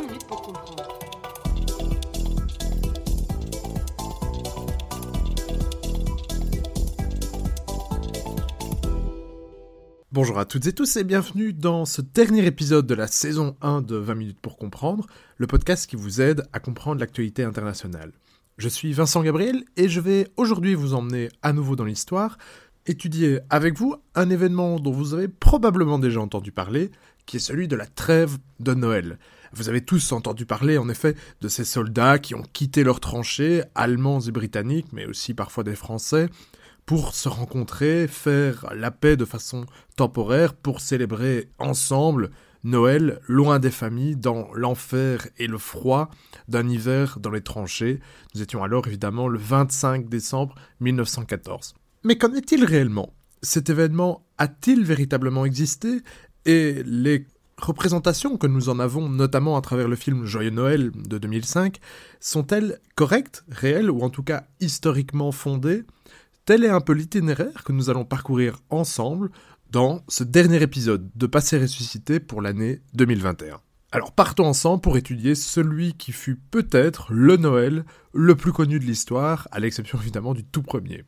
20 minutes pour comprendre. Bonjour à toutes et tous et bienvenue dans ce dernier épisode de la saison 1 de 20 minutes pour comprendre, le podcast qui vous aide à comprendre l'actualité internationale. Je suis Vincent Gabriel et je vais aujourd'hui vous emmener à nouveau dans l'histoire, étudier avec vous un événement dont vous avez probablement déjà entendu parler, qui est celui de la trêve de Noël. Vous avez tous entendu parler en effet de ces soldats qui ont quitté leurs tranchées, allemands et britanniques, mais aussi parfois des Français, pour se rencontrer, faire la paix de façon temporaire, pour célébrer ensemble Noël, loin des familles, dans l'enfer et le froid d'un hiver dans les tranchées. Nous étions alors évidemment le 25 décembre 1914. Mais qu'en est-il réellement? Cet événement a-t-il véritablement existé? Et les représentations que nous en avons, notamment à travers le film Joyeux Noël de 2005, sont-elles correctes, réelles ou en tout cas historiquement fondées? Tel est un peu l'itinéraire que nous allons parcourir ensemble dans ce dernier épisode de Passé ressuscité pour l'année 2021. Alors partons ensemble pour étudier celui qui fut peut-être le Noël le plus connu de l'histoire, à l'exception évidemment du tout premier.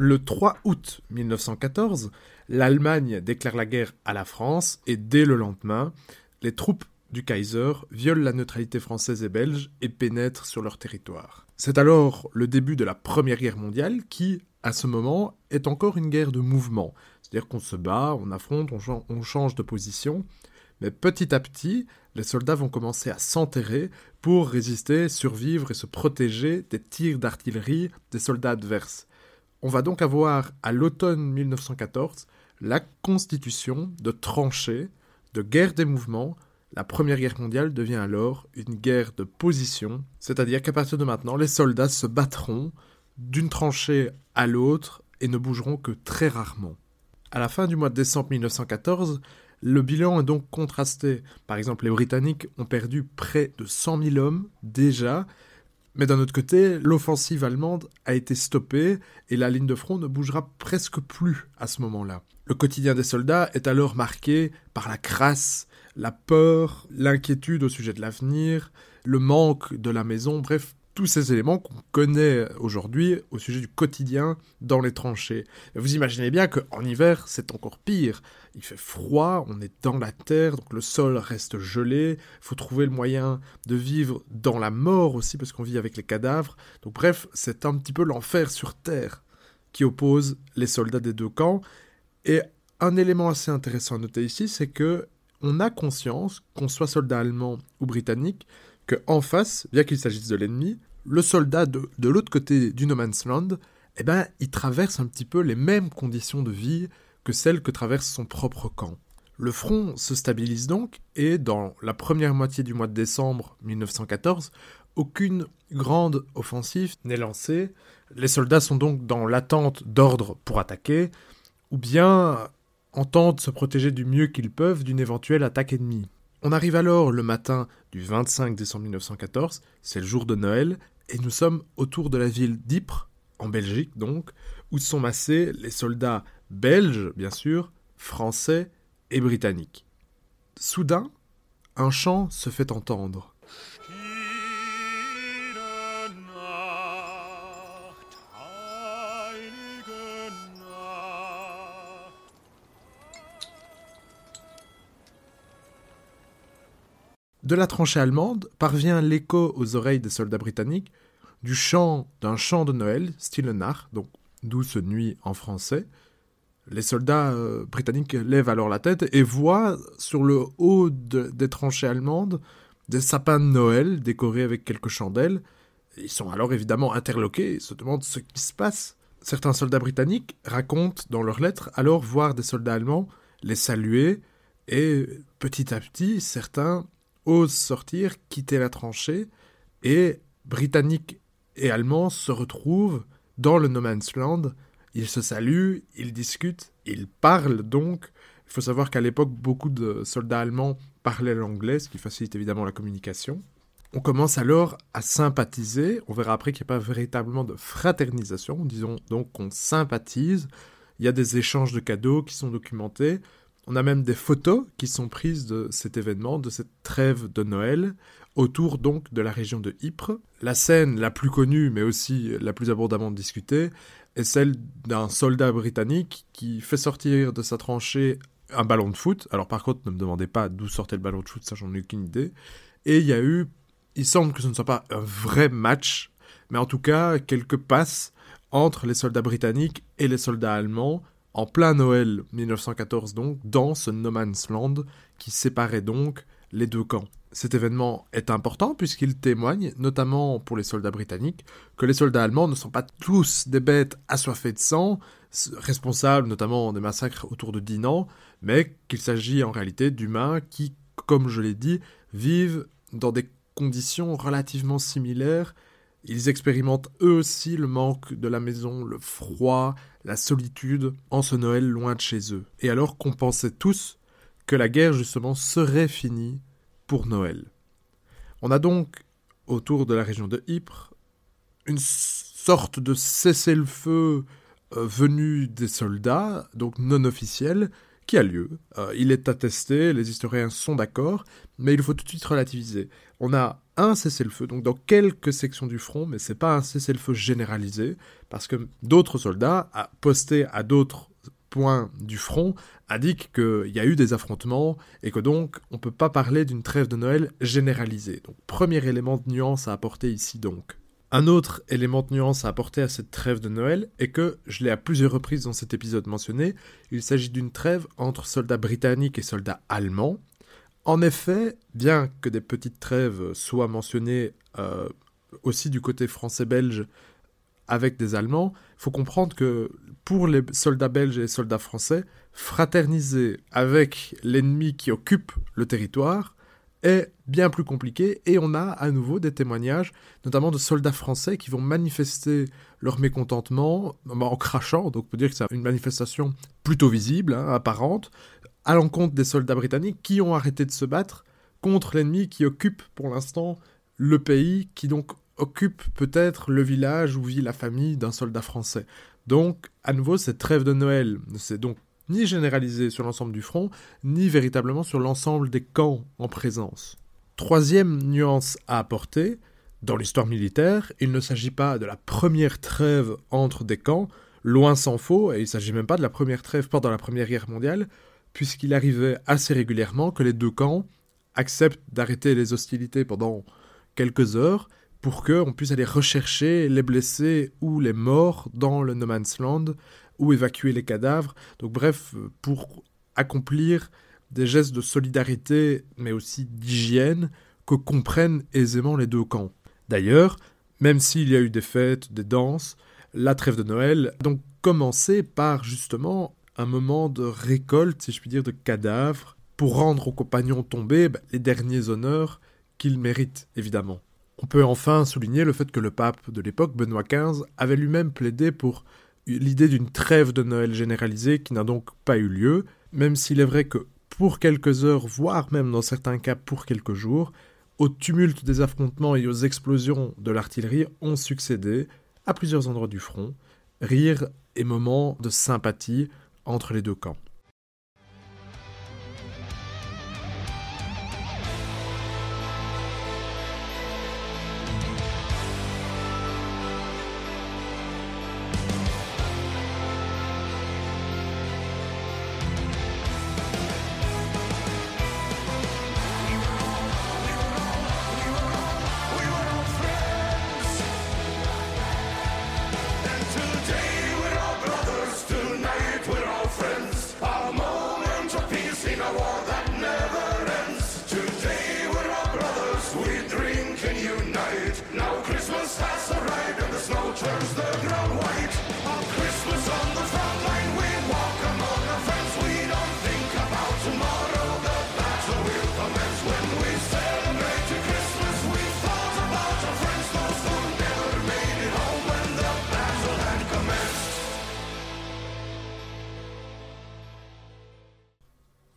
Le 3 août 1914, l'Allemagne déclare la guerre à la France et dès le lendemain, les troupes du Kaiser violent la neutralité française et belge et pénètrent sur leur territoire. C'est alors le début de la Première Guerre mondiale qui, à ce moment, est encore une guerre de mouvement. C'est-à-dire qu'on se bat, on affronte, on, change de position, mais petit à petit, les soldats vont commencer à s'enterrer pour résister, survivre et se protéger des tirs d'artillerie des soldats adverses. On va donc avoir à l'automne 1914 la constitution de tranchées, de guerre des mouvements. La Première Guerre mondiale devient alors une guerre de position, c'est-à-dire qu'à partir de maintenant, les soldats se battront d'une tranchée à l'autre et ne bougeront que très rarement. À la fin du mois de décembre 1914, le bilan est donc contrasté. Par exemple, les Britanniques ont perdu près de 100 000 hommes déjà, mais d'un autre côté, l'offensive allemande a été stoppée et la ligne de front ne bougera presque plus à ce moment-là. Le quotidien des soldats est alors marqué par la crasse, la peur, l'inquiétude au sujet de l'avenir, le manque de la maison, bref, tous ces éléments qu'on connaît aujourd'hui au sujet du quotidien dans les tranchées. vous imaginez bien qu'en hiver, c'est encore pire. Il fait froid, on est dans la terre, donc le sol reste gelé. Il faut trouver le moyen de vivre dans la mort aussi, parce qu'on vit avec les cadavres. Donc bref, c'est un petit peu l'enfer sur terre qui oppose les soldats des deux camps. Et un élément assez intéressant à noter ici, c'est que on a conscience, qu'on soit soldat allemand ou britannique, qu'en face, bien qu'il s'agisse de l'ennemi, le soldat de, l'autre côté du No Man's Land, eh ben, il traverse un petit peu les mêmes conditions de vie que celles que traverse son propre camp. Le front se stabilise donc et dans la première moitié du mois de décembre 1914, aucune grande offensive n'est lancée. Les soldats sont donc dans l'attente d'ordre pour attaquer ou bien entendent se protéger du mieux qu'ils peuvent d'une éventuelle attaque ennemie. On arrive alors le matin du 25 décembre 1914, c'est le jour de Noël, et nous sommes autour de la ville d'Ypres, en Belgique donc, où sont massés les soldats belges, bien sûr, français et britanniques. Soudain, un chant se fait entendre. De la tranchée allemande parvient l'écho aux oreilles des soldats britanniques du chant d'un chant de Noël, Stille Nacht, donc douce nuit en français. Les soldats euh, britanniques lèvent alors la tête et voient sur le haut des tranchées allemandes des sapins de Noël décorés avec quelques chandelles. Ils sont alors évidemment interloqués et se demandent ce qui se passe. Certains soldats britanniques racontent dans leurs lettres alors voir des soldats allemands les saluer et petit à petit certains osent sortir, quitter la tranchée, et Britanniques et Allemands se retrouvent dans le No Man's Land. Ils se saluent, ils discutent, ils parlent donc. Il faut savoir qu'à l'époque, beaucoup de soldats allemands parlaient l'anglais, ce qui facilite évidemment la communication. On commence alors à sympathiser. On verra après qu'il n'y a pas véritablement de fraternisation. Disons donc qu'on sympathise. Il y a des échanges de cadeaux qui sont documentés. On a même des photos qui sont prises de cet événement, de cette trêve de Noël, autour donc de la région de Ypres. La scène la plus connue, mais aussi la plus abondamment discutée, est celle d'un soldat britannique qui fait sortir de sa tranchée un ballon de foot. Alors par contre, ne me demandez pas d'où sortait le ballon de foot, ça j'en ai aucune idée. Et il y a eu, il semble que ce ne soit pas un vrai match, mais en tout cas quelques passes entre les soldats britanniques et les soldats allemands en plein Noël 1914 donc, dans ce no man's land qui séparait donc les deux camps. Cet événement est important puisqu'il témoigne, notamment pour les soldats britanniques, que les soldats allemands ne sont pas tous des bêtes assoiffées de sang, responsables notamment des massacres autour de Dinan, mais qu'il s'agit en réalité d'humains qui, comme je l'ai dit, vivent dans des conditions relativement similaires. Ils expérimentent eux aussi le manque de la maison, le froid, la solitude en ce Noël loin de chez eux. Et alors qu'on pensait tous que la guerre justement serait finie pour Noël. On a donc, autour de la région de Ypres, une sorte de cessez-le-feu euh, venu des soldats, donc non officiel, qui a lieu. Euh, il est attesté, les historiens sont d'accord, mais il faut tout de suite relativiser. On a un cessez-le-feu, donc dans quelques sections du front, mais c'est pas un cessez-le-feu généralisé, parce que d'autres soldats, postés à d'autres points du front, indiquent qu'il y a eu des affrontements et que donc on ne peut pas parler d'une trêve de Noël généralisée. Donc premier élément de nuance à apporter ici donc. Un autre élément de nuance à apporter à cette trêve de Noël est que, je l'ai à plusieurs reprises dans cet épisode mentionné, il s'agit d'une trêve entre soldats britanniques et soldats allemands. En effet, bien que des petites trêves soient mentionnées euh, aussi du côté français-belge avec des Allemands, il faut comprendre que pour les soldats belges et les soldats français, fraterniser avec l'ennemi qui occupe le territoire est bien plus compliqué et on a à nouveau des témoignages, notamment de soldats français qui vont manifester leur mécontentement en crachant, donc on peut dire que c'est une manifestation plutôt visible, hein, apparente, à l'encontre des soldats britanniques qui ont arrêté de se battre contre l'ennemi qui occupe pour l'instant le pays, qui donc occupe peut-être le village où vit la famille d'un soldat français. Donc, à nouveau, cette trêve de Noël ne donc ni généralisé sur l'ensemble du front, ni véritablement sur l'ensemble des camps en présence. Troisième nuance à apporter, dans l'histoire militaire, il ne s'agit pas de la première trêve entre des camps, loin s'en faut, et il ne s'agit même pas de la première trêve pendant la Première Guerre mondiale, puisqu'il arrivait assez régulièrement que les deux camps acceptent d'arrêter les hostilités pendant quelques heures pour qu'on puisse aller rechercher les blessés ou les morts dans le No Man's Land ou évacuer les cadavres. Donc bref, pour accomplir des gestes de solidarité, mais aussi d'hygiène, que comprennent aisément les deux camps. D'ailleurs, même s'il y a eu des fêtes, des danses, la trêve de Noël a donc commencé par justement un moment de récolte, si je puis dire, de cadavres, pour rendre aux compagnons tombés bah, les derniers honneurs qu'ils méritent, évidemment. On peut enfin souligner le fait que le pape de l'époque, Benoît XV, avait lui-même plaidé pour l'idée d'une trêve de Noël généralisée qui n'a donc pas eu lieu, même s'il est vrai que pour quelques heures, voire même dans certains cas pour quelques jours, au tumulte des affrontements et aux explosions de l'artillerie ont succédé, à plusieurs endroits du front, rires et moments de sympathie entre les deux camps.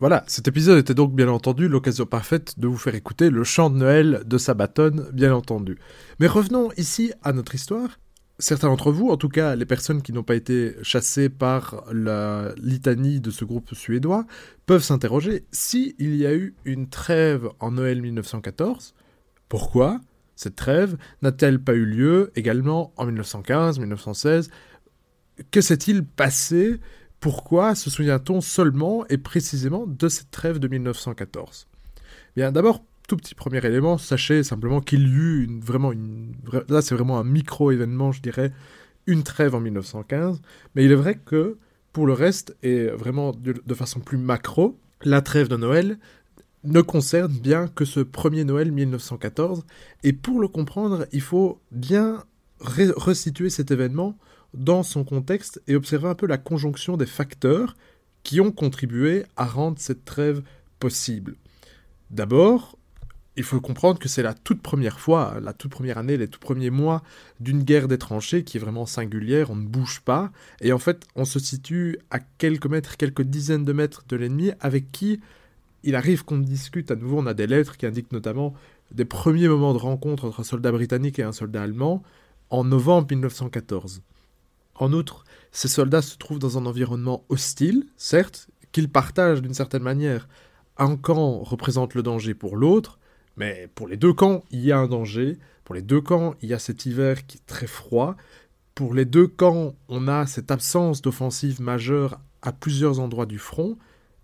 Voilà, cet épisode était donc bien entendu l'occasion parfaite de vous faire écouter le chant de Noël de Sabaton, bien entendu. Mais revenons ici à notre histoire. Certains d'entre vous, en tout cas les personnes qui n'ont pas été chassées par la litanie de ce groupe suédois, peuvent s'interroger si il y a eu une trêve en Noël 1914. Pourquoi cette trêve n'a-t-elle pas eu lieu également en 1915, 1916 Que s'est-il passé? Pourquoi se souvient-on seulement et précisément de cette trêve de 1914 Bien, d'abord, tout petit premier élément, sachez simplement qu'il y eut une, vraiment. Là, c'est vraiment un micro-événement, je dirais, une trêve en 1915. Mais il est vrai que, pour le reste, et vraiment de, de façon plus macro, la trêve de Noël ne concerne bien que ce premier Noël 1914. Et pour le comprendre, il faut bien resituer cet événement dans son contexte et observer un peu la conjonction des facteurs qui ont contribué à rendre cette trêve possible. D'abord, il faut comprendre que c'est la toute première fois, la toute première année, les tout premiers mois d'une guerre des tranchées qui est vraiment singulière, on ne bouge pas, et en fait on se situe à quelques mètres, quelques dizaines de mètres de l'ennemi, avec qui il arrive qu'on discute à nouveau, on a des lettres qui indiquent notamment des premiers moments de rencontre entre un soldat britannique et un soldat allemand en novembre 1914. En outre, ces soldats se trouvent dans un environnement hostile, certes, qu'ils partagent d'une certaine manière. Un camp représente le danger pour l'autre, mais pour les deux camps, il y a un danger. Pour les deux camps, il y a cet hiver qui est très froid. Pour les deux camps, on a cette absence d'offensive majeure à plusieurs endroits du front.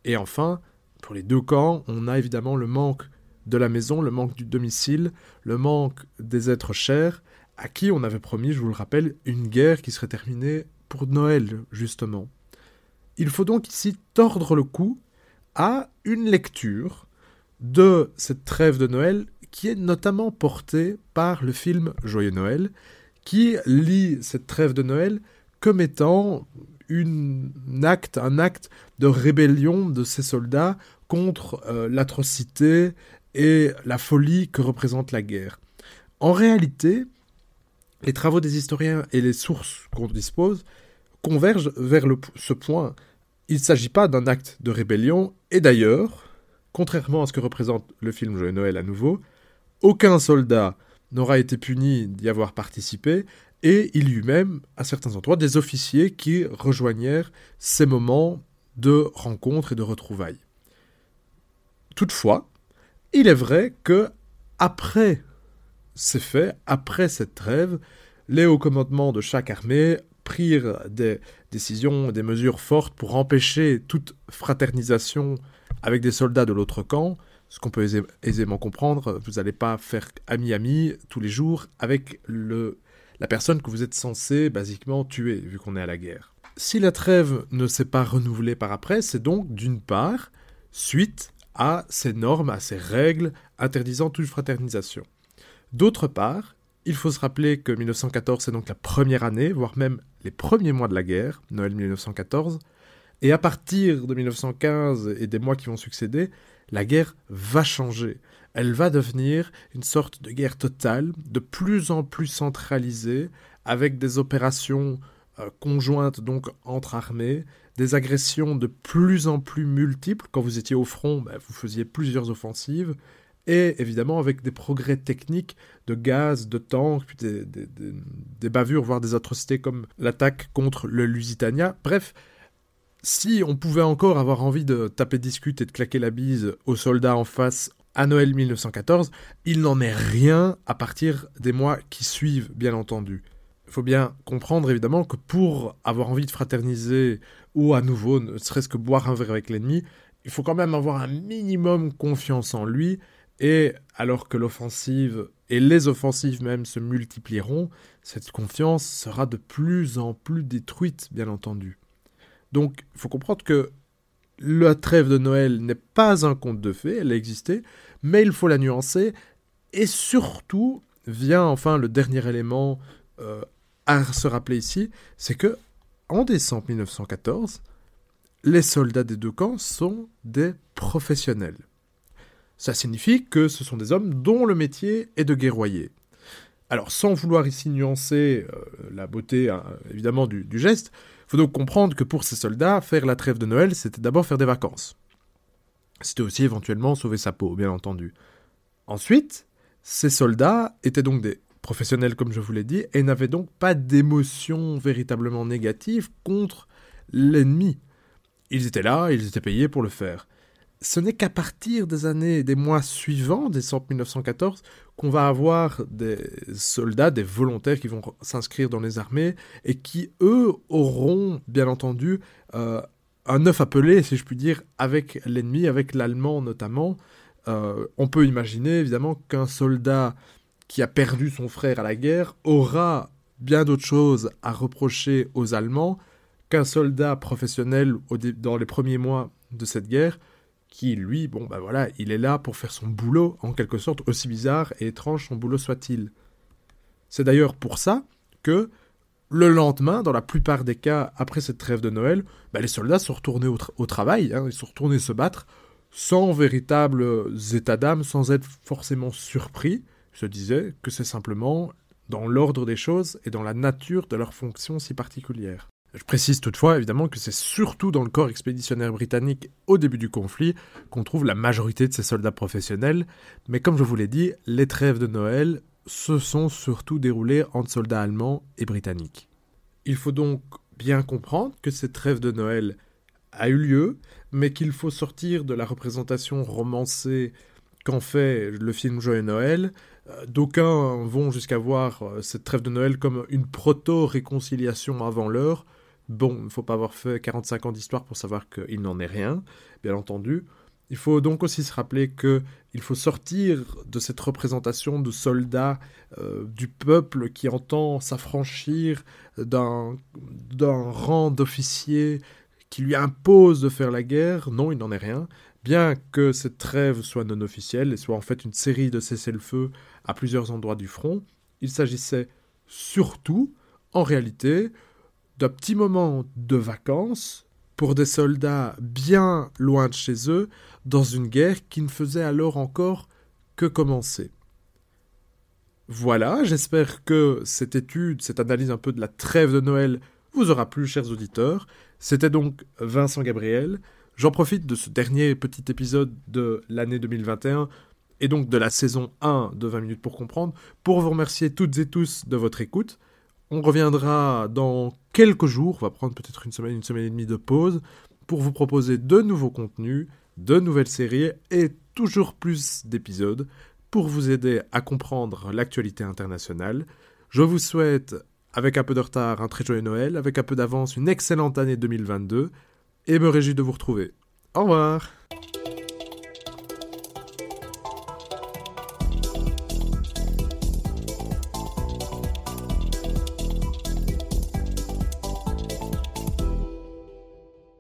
Et enfin, pour les deux camps, on a évidemment le manque de la maison, le manque du domicile, le manque des êtres chers, à qui on avait promis, je vous le rappelle, une guerre qui serait terminée pour Noël, justement. Il faut donc ici tordre le cou à une lecture de cette trêve de Noël qui est notamment portée par le film Joyeux Noël, qui lit cette trêve de Noël comme étant une acte, un acte de rébellion de ces soldats contre euh, l'atrocité et la folie que représente la guerre. En réalité, les travaux des historiens et les sources qu'on dispose convergent vers ce point. Il ne s'agit pas d'un acte de rébellion, et d'ailleurs, contrairement à ce que représente le film Joyeux Noël à nouveau, aucun soldat n'aura été puni d'y avoir participé, et il y eut même, à certains endroits, des officiers qui rejoignèrent ces moments de rencontres et de retrouvailles. Toutefois, il est vrai que, après ces faits, après cette trêve, les hauts commandements de chaque armée prirent des décisions, des mesures fortes pour empêcher toute fraternisation avec des soldats de l'autre camp, ce qu'on peut aisément comprendre, vous n'allez pas faire ami-ami tous les jours avec le, la personne que vous êtes censé basiquement tuer, vu qu'on est à la guerre. Si la trêve ne s'est pas renouvelée par après, c'est donc d'une part suite à ces normes, à ces règles interdisant toute fraternisation. D'autre part, il faut se rappeler que 1914 c'est donc la première année, voire même les premiers mois de la guerre, Noël 1914, et à partir de 1915 et des mois qui vont succéder, la guerre va changer. Elle va devenir une sorte de guerre totale, de plus en plus centralisée, avec des opérations euh, conjointes donc entre armées, des agressions de plus en plus multiples. Quand vous étiez au front, bah, vous faisiez plusieurs offensives, et évidemment avec des progrès techniques de gaz, de tanks, puis des, des bavures, voire des atrocités comme l'attaque contre le Lusitania. Bref, si on pouvait encore avoir envie de taper discute et de claquer la bise aux soldats en face à Noël 1914, il n'en est rien à partir des mois qui suivent, bien entendu. Il faut bien comprendre évidemment que pour avoir envie de fraterniser ou à nouveau, ne serait-ce que boire un verre avec l'ennemi, il faut quand même avoir un minimum confiance en lui, et alors que l'offensive et les offensives même se multiplieront, cette confiance sera de plus en plus détruite, bien entendu. Donc, il faut comprendre que la trêve de Noël n'est pas un conte de fées, elle a existé, mais il faut la nuancer, et surtout, vient enfin le dernier élément euh, à se rappeler ici, c'est que en décembre 1914, les soldats des deux camps sont des professionnels. Ça signifie que ce sont des hommes dont le métier est de guerroyer. Alors, sans vouloir ici nuancer euh, la beauté, hein, évidemment, du, du geste, faut donc comprendre que pour ces soldats, faire la trêve de Noël, c'était d'abord faire des vacances. C'était aussi éventuellement sauver sa peau, bien entendu. Ensuite, ces soldats étaient donc des professionnels comme je vous l'ai dit, et n'avaient donc pas d'émotion véritablement négative contre l'ennemi. Ils étaient là, ils étaient payés pour le faire. Ce n'est qu'à partir des années, des mois suivants, décembre 1914, qu'on va avoir des soldats, des volontaires qui vont s'inscrire dans les armées et qui, eux, auront, bien entendu, euh, un œuf appelé, si je puis dire, avec l'ennemi, avec l'allemand notamment. Euh, on peut imaginer, évidemment, qu'un soldat qui a perdu son frère à la guerre aura bien d'autres choses à reprocher aux Allemands qu'un soldat professionnel dans les premiers mois de cette guerre, qui lui, bon ben voilà, il est là pour faire son boulot, en quelque sorte, aussi bizarre et étrange son boulot soit-il. C'est d'ailleurs pour ça que le lendemain, dans la plupart des cas, après cette trêve de Noël, ben, les soldats sont retournés au, travail, hein, ils sont retournés se battre, sans véritables états d'âme, sans être forcément surpris, se disaient que c'est simplement dans l'ordre des choses et dans la nature de leur fonction si particulière. Je précise toutefois évidemment que c'est surtout dans le corps expéditionnaire britannique au début du conflit qu'on trouve la majorité de ces soldats professionnels, mais comme je vous l'ai dit, les trêves de Noël se sont surtout déroulées entre soldats allemands et britanniques. Il faut donc bien comprendre que cette trêve de Noël a eu lieu, mais qu'il faut sortir de la représentation romancée qu'en fait le film Joyeux Noël. Euh, d'aucuns vont jusqu'à voir euh, cette trêve de Noël comme une proto-réconciliation avant l'heure, Bon, il ne faut pas avoir fait 45 ans d'histoire pour savoir qu'il n'en est rien, bien entendu. Il faut donc aussi se rappeler qu'il faut sortir de cette représentation de soldats euh, du peuple qui entend s'affranchir d'un rang d'officier qui lui impose de faire la guerre. Non, il n'en est rien. Bien que cette trêve soit non officielle et soit en fait une série de cessez-le-feu à plusieurs endroits du front, il s'agissait surtout, en réalité, d'un petit moment de vacances pour des soldats bien loin de chez eux, dans une guerre qui ne faisait alors encore que commencer. Voilà, j'espère que cette étude, cette analyse un peu de la trêve de Noël vous aura plu, chers auditeurs. C'était donc Vincent Gabriel. J'en profite de ce dernier petit épisode de l'année 2021 et donc de la saison 1 de 20 minutes pour comprendre, pour vous remercier toutes et tous de votre écoute. On reviendra dans quelques jours, on va prendre peut-être une semaine, une semaine et demie de pause, pour vous proposer de nouveaux contenus, de nouvelles séries et toujours plus d'épisodes pour vous aider à comprendre l'actualité internationale. Je vous souhaite, avec un peu de retard, un très joyeux Noël, avec un peu d'avance, une excellente année 2022, et me réjouis de vous retrouver. Au revoir